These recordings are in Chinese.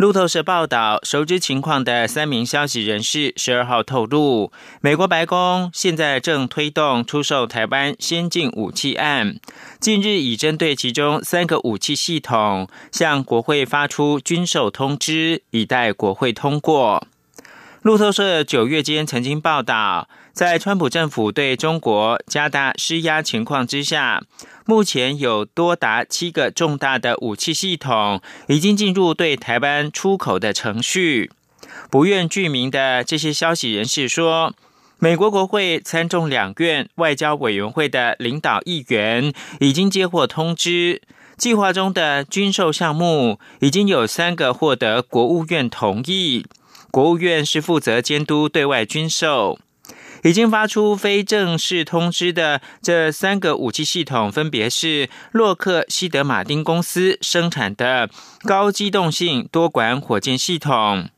路透社报道，熟知情况的三名消息人士十二号透露，美国白宫现在正推动出售台湾先进武器案，近日已针对其中三个武器系统向国会发出军售通知，以待国会通过。路透社九月间曾经报道，在川普政府对中国加大施压情况之下，目前有多达七个重大的武器系统已经进入对台湾出口的程序。不愿具名的这些消息人士说，美国国会参众两院外交委员会的领导议员已经接获通知，计划中的军售项目已经有三个获得国务院同意。国务院是负责监督对外军售，已经发出非正式通知的这三个武器系统，分别是洛克希德马丁公司生产的高机动性多管火箭系统，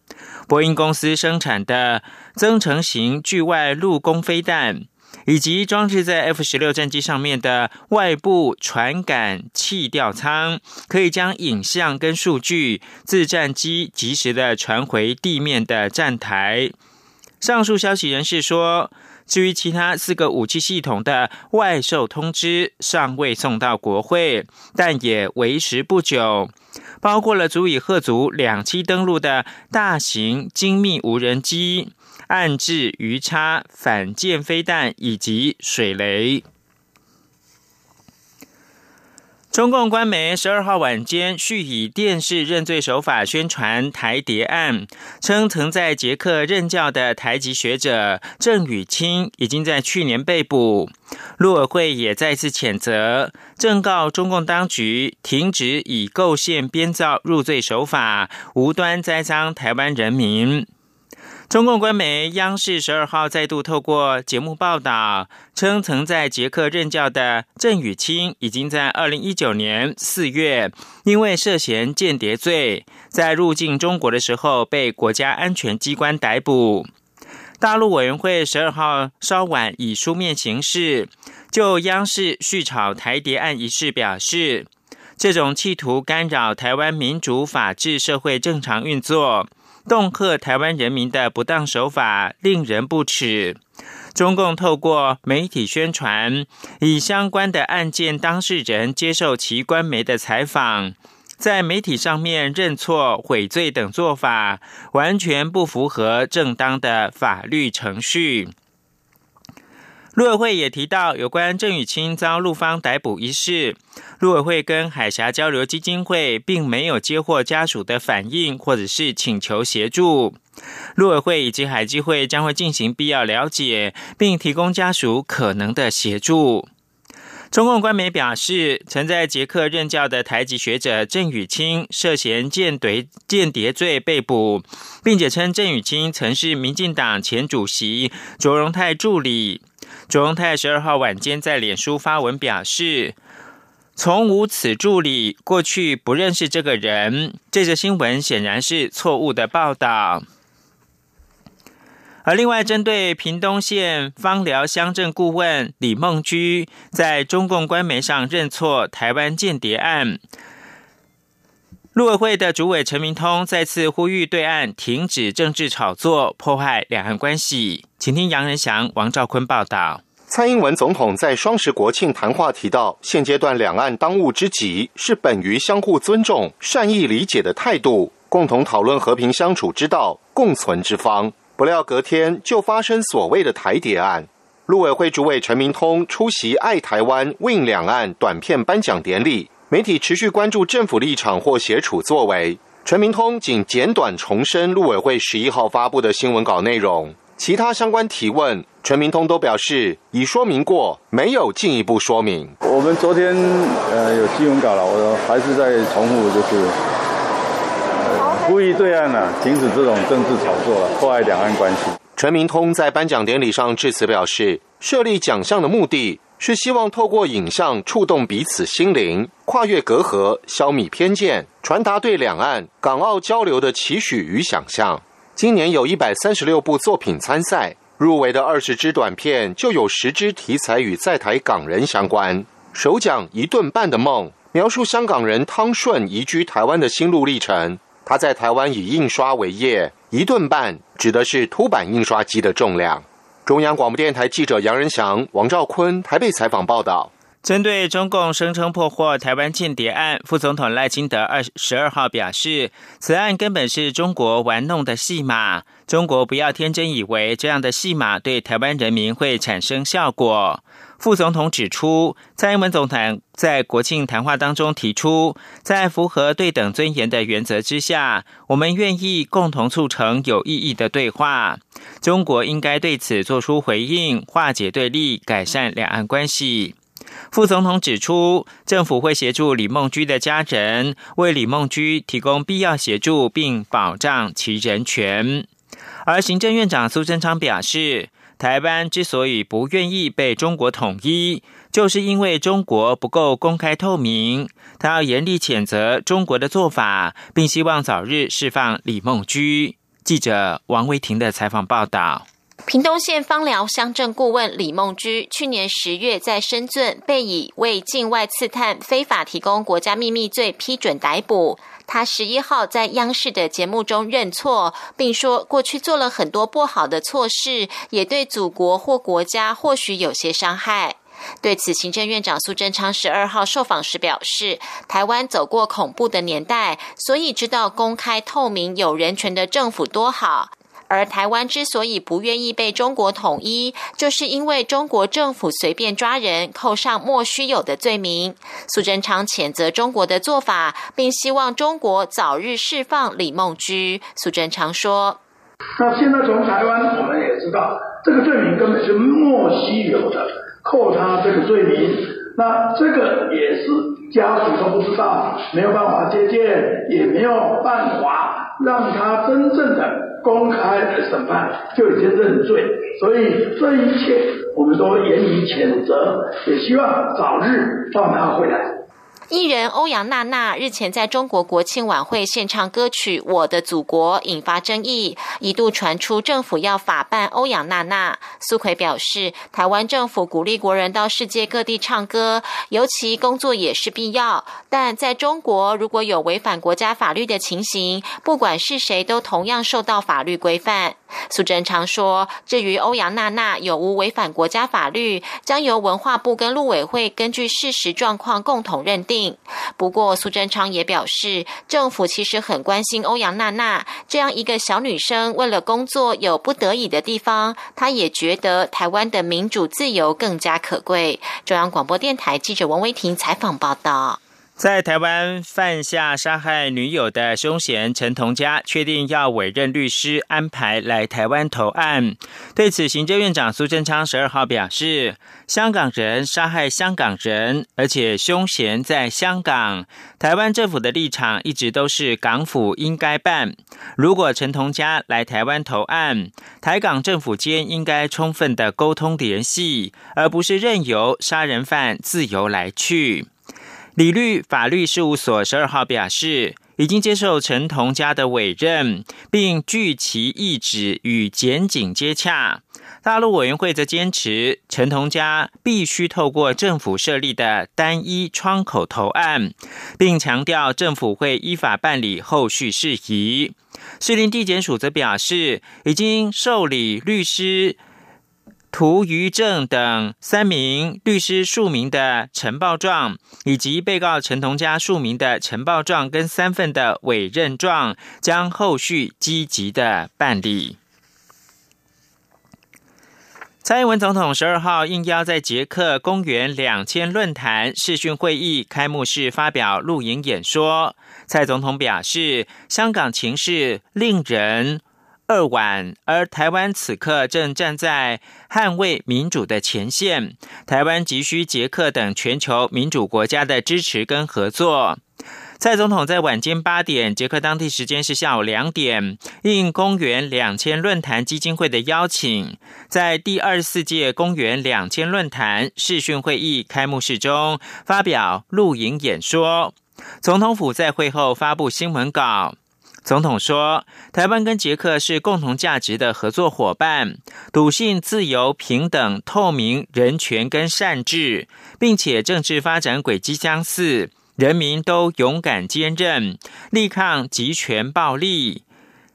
波音公司生产的增程型距外陆攻飞弹。以及装置在 F 十六战机上面的外部传感器吊舱，可以将影像跟数据自战机及时的传回地面的站台。上述消息人士说，至于其他四个武器系统的外售通知尚未送到国会，但也为时不久，包括了足以贺足两栖登陆的大型精密无人机。暗制鱼叉、反舰飞弹以及水雷。中共官媒十二号晚间续以电视认罪手法宣传台谍案，称曾在捷克任教的台籍学者郑宇清已经在去年被捕。陆委会也再次谴责，正告中共当局停止以构陷编造入罪手法，无端栽赃台湾人民。中共官媒央视十二号再度透过节目报道，称曾在捷克任教的郑宇清，已经在二零一九年四月，因为涉嫌间谍罪，在入境中国的时候被国家安全机关逮捕。大陆委员会十二号稍晚以书面形式就央视续炒台谍案一事表示，这种企图干扰台湾民主法治社会正常运作。恫吓台湾人民的不当手法令人不齿。中共透过媒体宣传，以相关的案件当事人接受其官媒的采访，在媒体上面认错悔罪等做法，完全不符合正当的法律程序。陆委会也提到，有关郑宇清遭陆方逮捕一事，陆委会跟海峡交流基金会并没有接获家属的反应或者是请求协助。陆委会以及海基会将会进行必要了解，并提供家属可能的协助。中共官媒表示，曾在捷克任教的台籍学者郑宇清涉嫌间谍间谍罪被捕，并且称郑宇清曾是民进党前主席卓荣泰助理。卓荣泰十二号晚间在脸书发文表示：“从无此助理，过去不认识这个人。”这则新闻显然是错误的报道。而另外，针对屏东县芳寮乡镇顾问李梦居在中共官媒上认错台湾间谍案，陆委会的主委陈明通再次呼吁对岸停止政治炒作，破坏两岸关系。请听杨仁祥、王兆坤报道。蔡英文总统在双十国庆谈话提到，现阶段两岸当务之急是本于相互尊重、善意理解的态度，共同讨论和平相处之道、共存之方。不料隔天就发生所谓的台谍案。陆委会主委陈明通出席爱台湾 Win 两岸短片颁奖典礼，媒体持续关注政府立场或协处作为。陈明通仅简短重申陆委会十一号发布的新闻稿内容。其他相关提问，陈明通都表示已说明过，没有进一步说明。我们昨天呃有新闻稿了，我还是在重复，就是呼吁对岸呢停止这种政治炒作了，破坏两岸关系。陈明通在颁奖典礼上致辞表示，设立奖项的目的是希望透过影像触动彼此心灵，跨越隔阂，消弭偏见，传达对两岸、港澳交流的期许与想象。今年有一百三十六部作品参赛，入围的二十支短片就有十支题材与在台港人相关。首奖《一顿半的梦》描述香港人汤顺移居台湾的心路历程。他在台湾以印刷为业，一顿半指的是凸版印刷机的重量。中央广播电台记者杨仁祥、王兆坤台北采访报道。针对中共声称破获台湾间谍案，副总统赖清德二十二号表示，此案根本是中国玩弄的戏码，中国不要天真以为这样的戏码对台湾人民会产生效果。副总统指出，蔡英文总统在国庆谈话当中提出，在符合对等尊严的原则之下，我们愿意共同促成有意义的对话。中国应该对此做出回应，化解对立，改善两岸关系。副总统指出，政府会协助李梦居的家人，为李梦居提供必要协助，并保障其人权。而行政院长苏贞昌表示。台湾之所以不愿意被中国统一，就是因为中国不够公开透明。他要严厉谴责中国的做法，并希望早日释放李梦居。记者王维婷的采访报道。屏东县芳寮乡镇顾问李梦居去年十月在深圳被以为境外刺探、非法提供国家秘密罪批准逮捕。他十一号在央视的节目中认错，并说过去做了很多不好的错事，也对祖国或国家或许有些伤害。对此，行政院长苏贞昌十二号受访时表示，台湾走过恐怖的年代，所以知道公开透明、有人权的政府多好。而台湾之所以不愿意被中国统一，就是因为中国政府随便抓人，扣上莫须有的罪名。苏贞昌谴责中国的做法，并希望中国早日释放李梦居。苏贞昌说：“那现在从台湾，我们也知道这个罪名根本是莫须有的，扣他这个罪名，那这个也是家属都不知道，没有办法接见，也没有办法让他真正的。”公开的审判就已经认罪，所以这一切我们都严以谴责，也希望早日放他回来。艺人欧阳娜娜日前在中国国庆晚会献唱歌曲《我的祖国》，引发争议，一度传出政府要法办欧阳娜娜。苏奎表示，台湾政府鼓励国人到世界各地唱歌，尤其工作也是必要。但在中国，如果有违反国家法律的情形，不管是谁都同样受到法律规范。苏贞昌说：“至于欧阳娜娜有无违反国家法律，将由文化部跟陆委会根据事实状况共同认定。不过，苏贞昌也表示，政府其实很关心欧阳娜娜这样一个小女生，为了工作有不得已的地方，她也觉得台湾的民主自由更加可贵。”中央广播电台记者王维婷采访报道。在台湾犯下杀害女友的凶嫌陈同佳，确定要委任律师安排来台湾投案。对此，行政院长苏贞昌十二号表示：“香港人杀害香港人，而且凶嫌在香港。台湾政府的立场一直都是港府应该办。如果陈同佳来台湾投案，台港政府间应该充分的沟通联系，而不是任由杀人犯自由来去。”理律法律事务所十二号表示，已经接受陈同佳的委任，并据其意旨与检警接洽。大陆委员会则坚持，陈同佳必须透过政府设立的单一窗口投案，并强调政府会依法办理后续事宜。士林地检署则表示，已经受理律师。涂于正等三名律师署名的呈报状，以及被告陈同佳署名的呈报状跟三份的委任状，将后续积极的办理。蔡英文总统十二号应邀在捷克公园两千论坛视讯会议开幕式发表录影演说。蔡总统表示，香港情势令人。二晚，而台湾此刻正站在捍卫民主的前线。台湾急需捷克等全球民主国家的支持跟合作。蔡总统在晚间八点，捷克当地时间是下午两点，应公元两千论坛基金会的邀请，在第二十四届公元两千论坛视讯会议开幕式中发表录影演说。总统府在会后发布新闻稿。总统说：“台湾跟捷克是共同价值的合作伙伴，笃信自由、平等、透明、人权跟善治，并且政治发展轨迹相似，人民都勇敢坚韧，力抗集权暴力。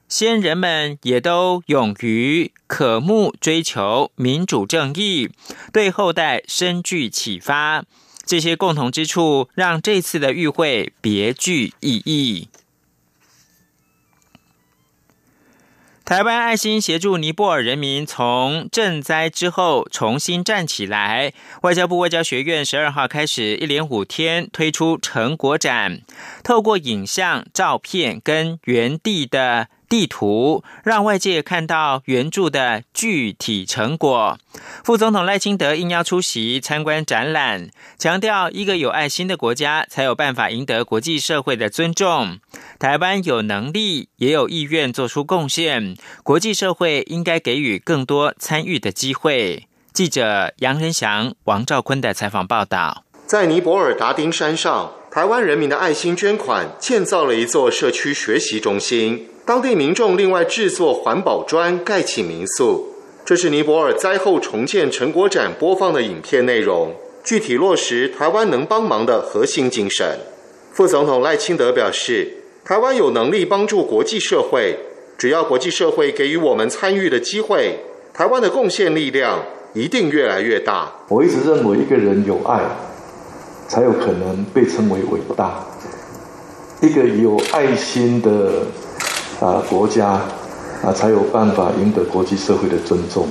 先人们也都勇于渴慕追求民主正义，对后代深具启发。这些共同之处，让这次的与会别具意义。”台湾爱心协助尼泊尔人民从赈灾之后重新站起来。外交部外交学院十二号开始一连五天推出成果展，透过影像、照片跟原地的。地图让外界看到援助的具体成果。副总统赖清德应邀出席参观展览，强调一个有爱心的国家才有办法赢得国际社会的尊重。台湾有能力也有意愿做出贡献，国际社会应该给予更多参与的机会。记者杨仁祥、王兆坤的采访报道。在尼泊尔达丁山上，台湾人民的爱心捐款建造了一座社区学习中心。当地民众另外制作环保砖盖起民宿。这是尼泊尔灾后重建成果展播放的影片内容，具体落实台湾能帮忙的核心精神。副总统赖清德表示，台湾有能力帮助国际社会，只要国际社会给予我们参与的机会，台湾的贡献力量一定越来越大。我一直认为，一个人有爱，才有可能被称为伟大。一个有爱心的。啊，国家啊，才有办法赢得国际社会的尊重。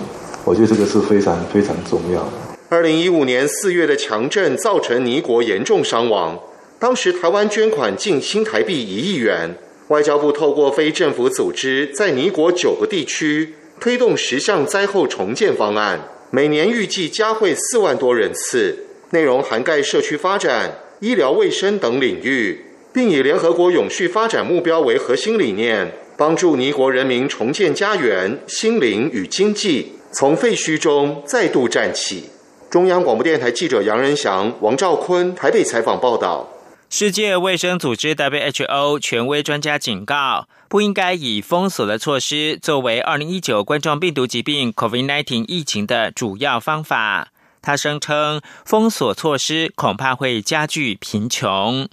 我觉得这个是非常非常重要的。二零一五年四月的强震造成尼国严重伤亡，当时台湾捐款近新台币一亿元。外交部透过非政府组织，在尼国九个地区推动十项灾后重建方案，每年预计加惠四万多人次，内容涵盖社区发展、医疗卫生等领域。并以联合国永续发展目标为核心理念，帮助尼国人民重建家园、心灵与经济，从废墟中再度站起。中央广播电台记者杨仁祥、王兆坤台北采访报道。世界卫生组织 WHO 权威专家警告，不应该以封锁的措施作为二零一九冠状病毒疾病 COVID-19 疫情的主要方法。他声称，封锁措施恐怕会加剧贫穷。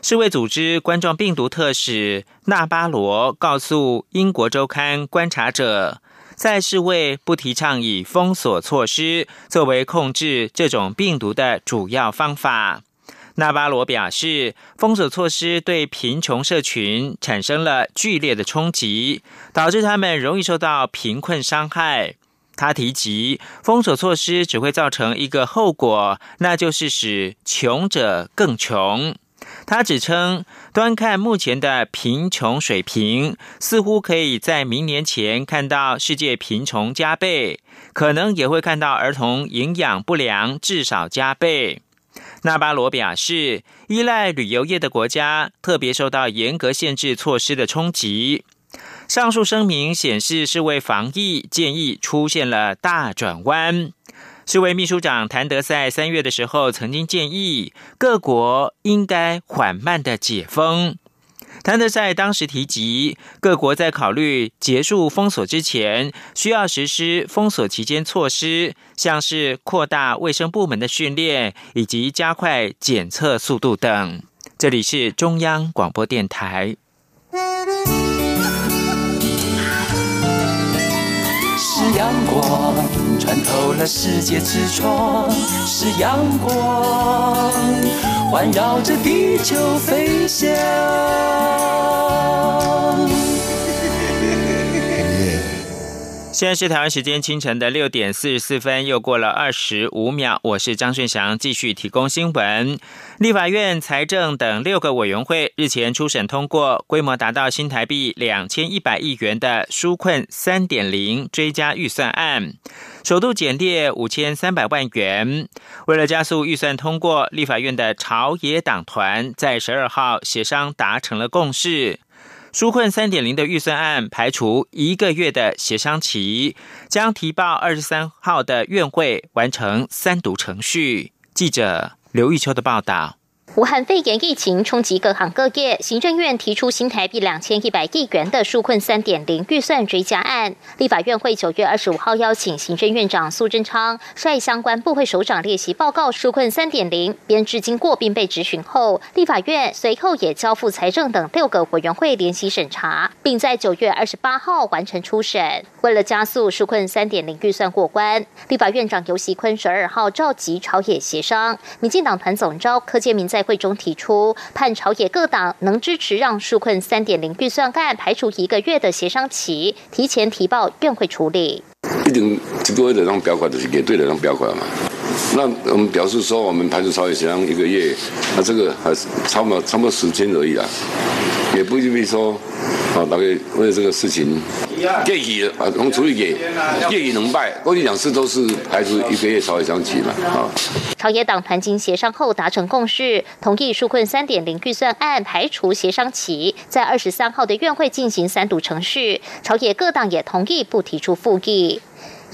世卫组织冠状病毒特使纳巴罗告诉英国周刊《观察者》，在世卫不提倡以封锁措施作为控制这种病毒的主要方法。纳巴罗表示，封锁措施对贫穷社群产生了剧烈的冲击，导致他们容易受到贫困伤害。他提及，封锁措施只会造成一个后果，那就是使穷者更穷。他指称，端看目前的贫穷水平，似乎可以在明年前看到世界贫穷加倍，可能也会看到儿童营养不良至少加倍。纳巴罗表示，依赖旅游业的国家特别受到严格限制措施的冲击。上述声明显示，是为防疫建议出现了大转弯。世卫秘书长谭德赛三月的时候曾经建议各国应该缓慢的解封。谭德赛当时提及，各国在考虑结束封锁之前，需要实施封锁期间措施，像是扩大卫生部门的训练以及加快检测速度等。这里是中央广播电台。阳光。穿透了世界之窗，是阳光环绕着地球飞翔。现在是台湾时间清晨的六点四十四分，又过了二十五秒。我是张顺祥，继续提供新闻。立法院财政等六个委员会日前初审通过规模达到新台币两千一百亿元的纾困三点零追加预算案。首度减列五千三百万元。为了加速预算通过，立法院的朝野党团在十二号协商达成了共识。纾困三点零的预算案排除一个月的协商期，将提报二十三号的院会完成三读程序。记者刘玉秋的报道。武汉肺炎疫情冲击各行各业，行政院提出新台币两千一百亿元的纾困三点零预算追加案。立法院会九月二十五号邀请行政院长苏贞昌率相关部会首长列席报告纾困三点零编制经过并被质询后，立法院随后也交付财政等六个委员会联席审查，并在九月二十八号完成初审。为了加速纾困三点零预算过关，立法院长游锡坤十二号召集朝野协商，民进党团总召柯建明在。会中提出，盼朝野各党能支持让纾困三点零预算案排除一个月的协商期，提前提报院会处理。一定这个的让标款就是给对的让标款嘛。那我们表示说，我们排除朝野协商一个月，那这个还是差不多差不多时间而已啦，也不一定说啊，大概为了这个事情。业绩啊，从处理给业绩能败，过去两次都是排除一个月朝野相齐嘛啊。朝野党团经协商后达成共识，同意纾困三点零预算案排除协商期，在二十三号的院会进行三读程序。朝野各党也同意不提出复议。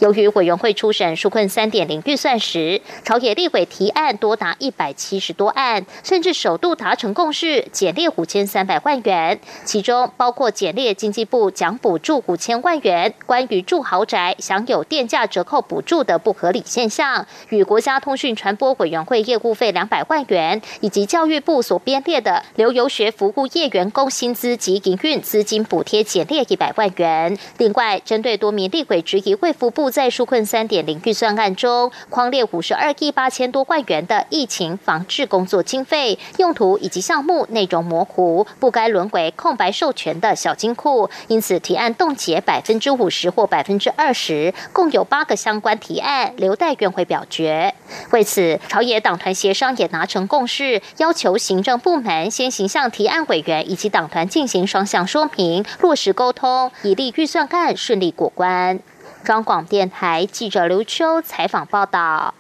由于委员会初审纾困三点零预算时，朝野立委提案多达一百七十多案，甚至首度达成共识，减列五千三百万元，其中包括减列经济部奖补助五千万元，关于住豪宅享有电价折扣补助的不合理现象，与国家通讯传播委员会业务费两百万元，以及教育部所编列的留游学服务业员工薪资及营运资金补贴减列一百万元。另外，针对多名立委质疑卫福部。在纾困三点零预算案中，框列五十二亿八千多万元的疫情防治工作经费用途以及项目内容模糊，不该沦为空白授权的小金库，因此提案冻结百分之五十或百分之二十，共有八个相关提案留待院会表决。为此，朝野党团协商也达成共识，要求行政部门先行向提案委员以及党团进行双向说明，落实沟通，以利预算案顺利过关。中广电台记者刘秋采访报道：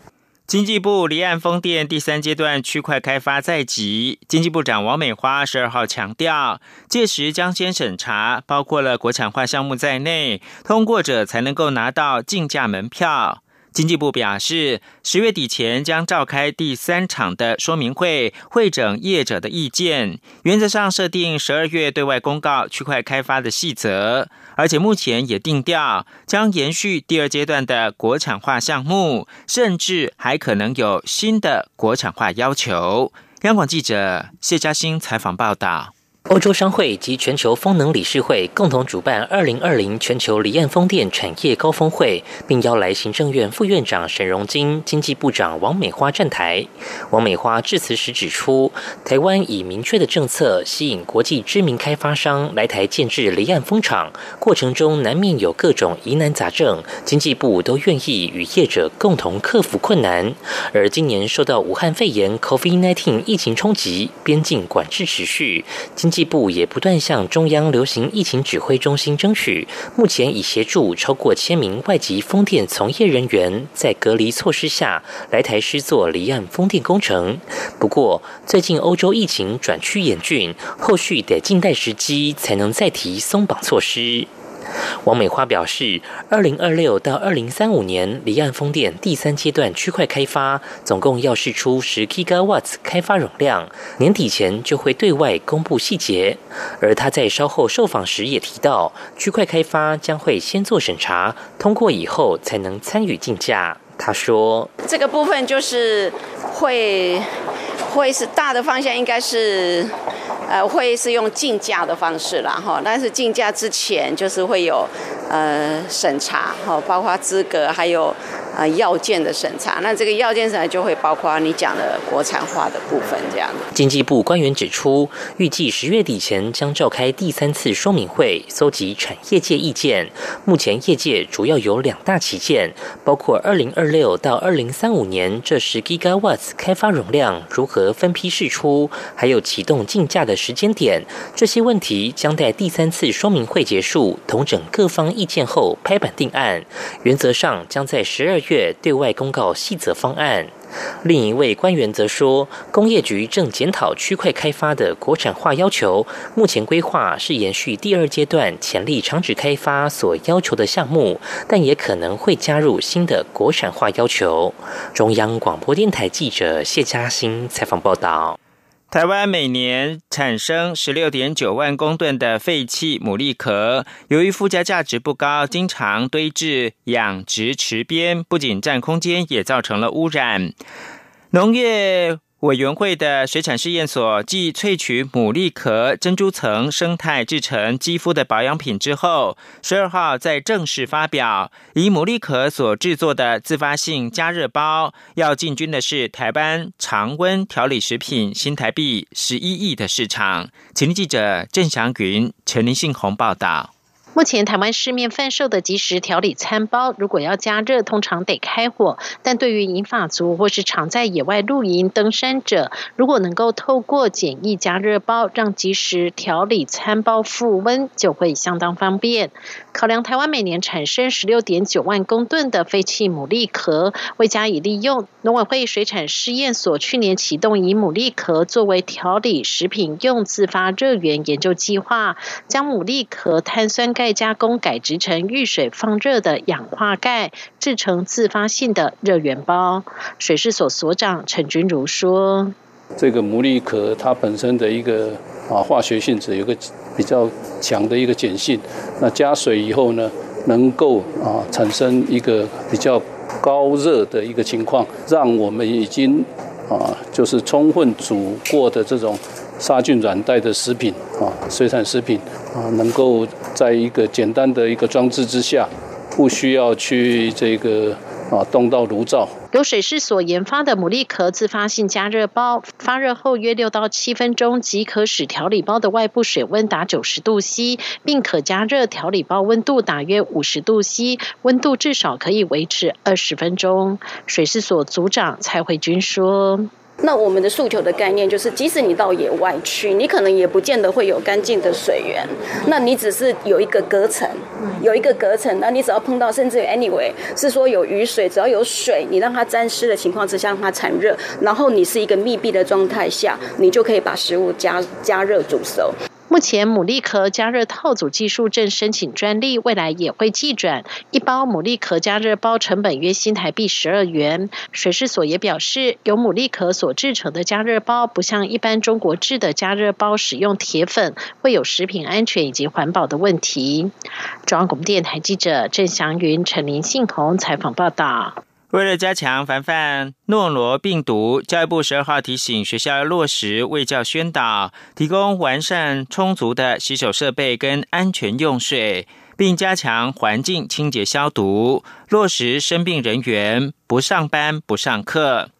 经济部离岸风电第三阶段区块开发在即，经济部长王美花十二号强调，届时将先审查，包括了国产化项目在内，通过者才能够拿到竞价门票。经济部表示，十月底前将召开第三场的说明会，会诊业者的意见。原则上设定十二月对外公告区块开发的细则，而且目前也定调将延续第二阶段的国产化项目，甚至还可能有新的国产化要求。央广记者谢嘉欣采访报道。欧洲商会及全球风能理事会共同主办二零二零全球离岸风电产业高峰会，并邀来行政院副院长沈荣金、经济部长王美花站台。王美花致辞时指出，台湾以明确的政策吸引国际知名开发商来台建制离岸风场，过程中难免有各种疑难杂症，经济部都愿意与业者共同克服困难。而今年受到武汉肺炎 （COVID-19） 疫情冲击，边境管制持续，经济部也不断向中央流行疫情指挥中心争取，目前已协助超过千名外籍风电从业人员在隔离措施下来台施作离岸风电工程。不过，最近欧洲疫情转趋严峻，后续得静待时机才能再提松绑措施。王美花表示，二零二六到二零三五年离岸风电第三阶段区块开发，总共要试出十 gigawatts 开发容量，年底前就会对外公布细节。而他在稍后受访时也提到，区块开发将会先做审查，通过以后才能参与竞价。他说：“这个部分就是会会是大的方向，应该是。”呃，会是用竞价的方式啦，哈，但是竞价之前就是会有呃审查，哈，包括资格，还有啊要件的审查。那这个要件审查就会包括你讲的国产化的部分这样经济部官员指出，预计十月底前将召开第三次说明会，搜集产业界意见。目前业界主要有两大旗舰，包括二零二六到二零三五年这十 gigawatts 开发容量如何分批释出，还有启动竞价的时间点。这些问题将在第三次说明会结束，统整各方意见后拍板定案。原则上将在十二月对外公告细则方案。另一位官员则说，工业局正检讨区块开发的国产化要求，目前规划是延续第二阶段潜力长址开发所要求的项目，但也可能会加入新的国产化要求。中央广播电台记者谢嘉欣采访报道。台湾每年产生十六点九万公吨的废弃牡蛎壳，由于附加价值不高，经常堆置养殖池边，不仅占空间，也造成了污染。农业。委员会的水产试验所继萃取牡蛎壳、珍珠层生态制成肌肤的保养品之后，十二号在正式发表，以牡蛎壳所制作的自发性加热包，要进军的是台湾常温调理食品新台币十一亿的市场。请记者郑祥云、陈林信宏报道。目前台湾市面贩售的即食调理餐包，如果要加热，通常得开火。但对于银发族或是常在野外露营、登山者，如果能够透过简易加热包，让即食调理餐包复温，就会相当方便。考量台湾每年产生十六点九万公吨的废弃牡蛎壳，未加以利用，农委会水产试验所去年启动以牡蛎壳作为调理食品用自发热源研究计划，将牡蛎壳碳酸钙。再加工改制成遇水放热的氧化钙，制成自发性的热源包。水事所所长陈君如说：“这个牡蛎壳它本身的一个啊化学性质有个比较强的一个碱性，那加水以后呢，能够啊产生一个比较高热的一个情况，让我们已经啊就是充分煮过的这种。”杀菌软袋的食品啊，水产食品啊，能够在一个简单的一个装置之下，不需要去这个啊动到炉灶。由水师所研发的牡蛎壳自发性加热包，发热后约六到七分钟即可使调理包的外部水温达九十度 C，并可加热调理包温度大约五十度 C，温度至少可以维持二十分钟。水师所组长蔡慧君说。那我们的诉求的概念就是，即使你到野外去，你可能也不见得会有干净的水源。那你只是有一个隔层，有一个隔层，那你只要碰到，甚至 anyway 是说有雨水，只要有水，你让它沾湿的情况之下，让它产热，然后你是一个密闭的状态下，你就可以把食物加加热煮熟。目前牡蛎壳加热套组技术正申请专利，未来也会寄转。一包牡蛎壳加热包成本约新台币十二元。水事所也表示，由牡蛎壳所制成的加热包，不像一般中国制的加热包使用铁粉，会有食品安全以及环保的问题。中央广播电台记者郑祥云、陈林信宏采访报道。为了加强防范诺罗病毒，教育部十二号提醒学校要落实卫教宣导，提供完善充足的洗手设备跟安全用水，并加强环境清洁消毒，落实生病人员不上班不上课。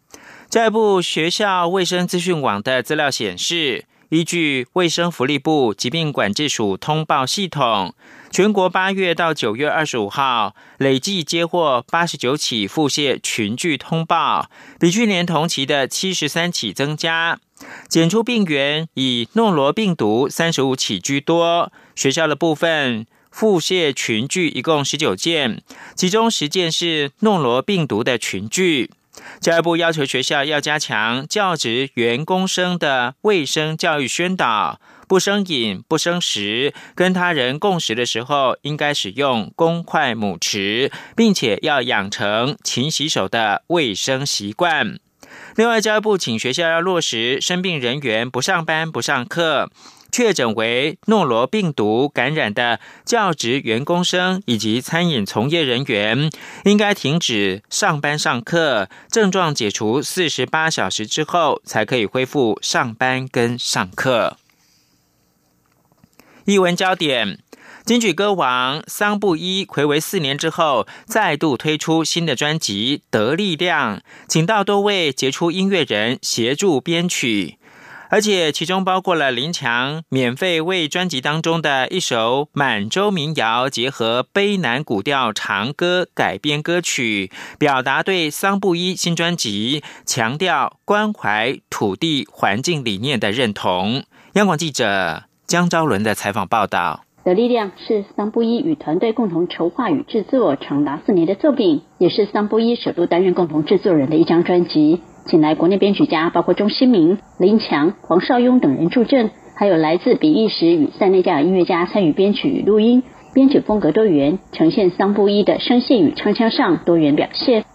教育部学校卫生资讯网的资料显示，依据卫生福利部疾病管制署通报系统。全国八月到九月二十五号累计接获八十九起腹泻群聚通报，比去年同期的七十三起增加。检出病源以诺罗病毒三十五起居多。学校的部分腹泻群聚一共十九件，其中十件是诺罗病毒的群聚。教育部要求学校要加强教职员工生的卫生教育宣导。不生饮、不生食，跟他人共食的时候，应该使用公筷母匙，并且要养成勤洗手的卫生习惯。另外，教育部请学校要落实生病人员不上班、不上课，确诊为诺罗病毒感染的教职员工生以及餐饮从业人员，应该停止上班上课，症状解除四十八小时之后，才可以恢复上班跟上课。译文焦点：金曲歌王桑布伊暌违四年之后，再度推出新的专辑《得力量》，请到多位杰出音乐人协助编曲，而且其中包括了林强免费为专辑当中的一首满洲民谣结合悲南古调长歌改编歌曲，表达对桑布伊新专辑强调关怀土地环境理念的认同。央广记者江昭伦的采访报道。的力量是桑布伊与团队共同筹划与制作长达四年的作品，也是桑布伊首度担任共同制作人的一张专辑。请来国内编曲家，包括钟新明、林强、黄少雍等人助阵，还有来自比利时与塞内加尔音乐家参与编曲与录音。编曲风格多元，呈现桑布伊的声线与唱腔上多元表现。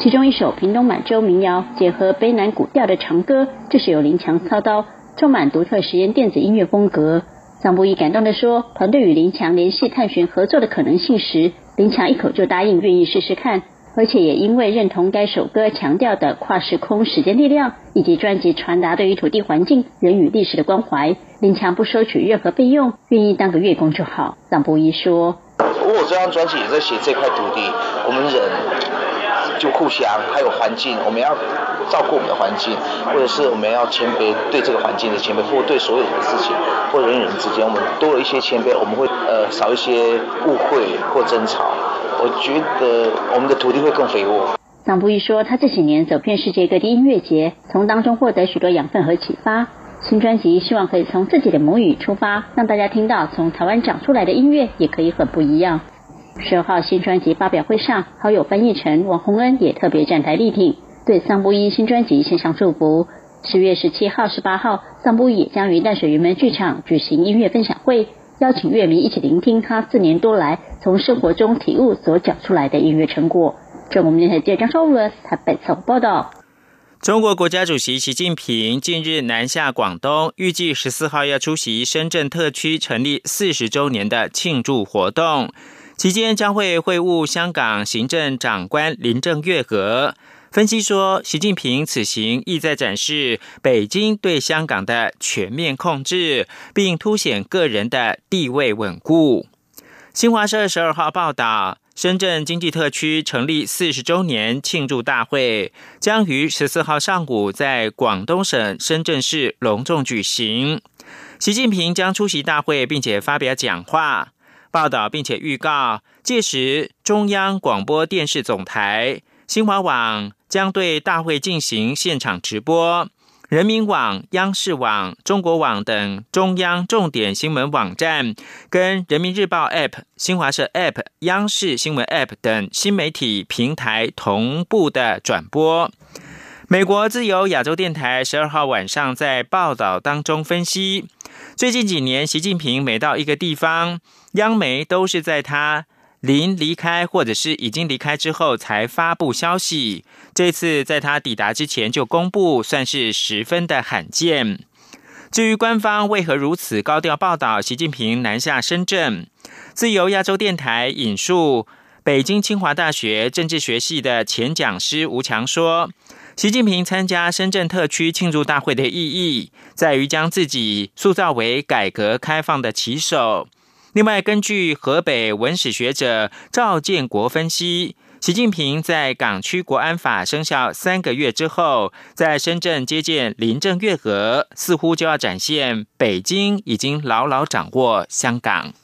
其中一首屏东满洲民谣结合卑南古调的长歌，这是由林强操刀，充满独特实验电子音乐风格。桑布伊感动地说：“团队与林强联系探寻合作的可能性时，林强一口就答应，愿意试试看。而且也因为认同该首歌强调的跨时空时间力量，以及专辑传达对于土地环境、人与历史的关怀，林强不收取任何费用，愿意当个月工就好。”桑布一说：“我这张专辑也在写这块土地，我们人。”就互相，还有环境，我们要照顾我们的环境，或者是我们要谦卑，对这个环境的谦卑，或对所有的事情，或人与人之间，我们多了一些谦卑，我们会呃少一些误会或争吵。我觉得我们的土地会更肥沃。桑布伊说，他这几年走遍世界各地音乐节，从当中获得许多养分和启发。新专辑希望可以从自己的母语出发，让大家听到从台湾长出来的音乐也可以很不一样。十二号新专辑发表会上，好友翻译成王洪恩也特别站台力挺，对桑布一新专辑献上祝福。十月十七号、十八号，桑布也将于淡水云门剧场举行音乐分享会，邀请乐迷一起聆听他四年多来从生活中体悟所讲出来的音乐成果。中国电台记者张超伦台北采访报道。中国国家主席习近平近日南下广东，预计十四号要出席深圳特区成立四十周年的庆祝活动。期间将会会晤香港行政长官林郑月娥。分析说，习近平此行意在展示北京对香港的全面控制，并凸显个人的地位稳固。新华社十二号报道，深圳经济特区成立四十周年庆祝大会将于十四号上午在广东省深圳市隆重举行。习近平将出席大会，并且发表讲话。报道并且预告，届时中央广播电视总台、新华网将对大会进行现场直播，人民网、央视网、中国网等中央重点新闻网站跟人民日报 App、新华社 App、央视新闻 App 等新媒体平台同步的转播。美国自由亚洲电台十二号晚上在报道当中分析，最近几年，习近平每到一个地方。央媒都是在他临离开或者是已经离开之后才发布消息，这次在他抵达之前就公布，算是十分的罕见。至于官方为何如此高调报道习近平南下深圳，自由亚洲电台引述北京清华大学政治学系的前讲师吴强说，习近平参加深圳特区庆祝大会的意义，在于将自己塑造为改革开放的旗手。另外，根据河北文史学者赵建国分析，习近平在港区国安法生效三个月之后，在深圳接见林郑月娥，似乎就要展现北京已经牢牢掌握香港。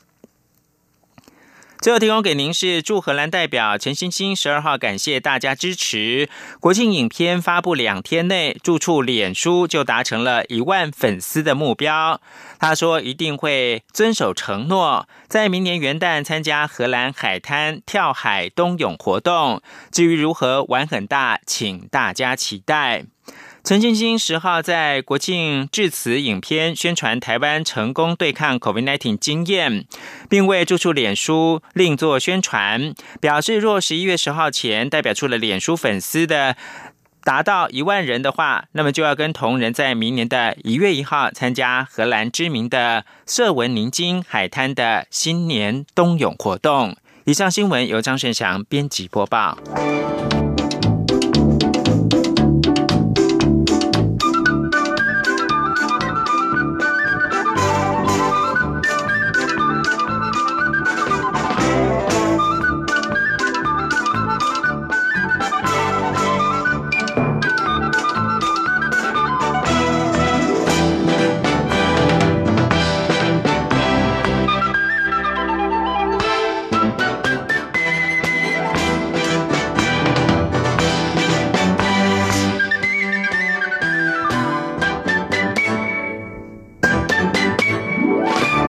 最后提供给您是驻荷兰代表陈欣欣，十二号感谢大家支持。国庆影片发布两天内，住处脸书就达成了一万粉丝的目标。他说一定会遵守承诺，在明年元旦参加荷兰海滩跳海冬泳活动。至于如何玩很大，请大家期待。陈建新十号在国庆致辞影片宣传台湾成功对抗 COVID-19 经验，并为住处脸书另作宣传，表示若十一月十号前代表出了脸书粉丝的达到一万人的话，那么就要跟同仁在明年的一月一号参加荷兰知名的色文宁津海滩的新年冬泳活动。以上新闻由张胜祥编辑播报。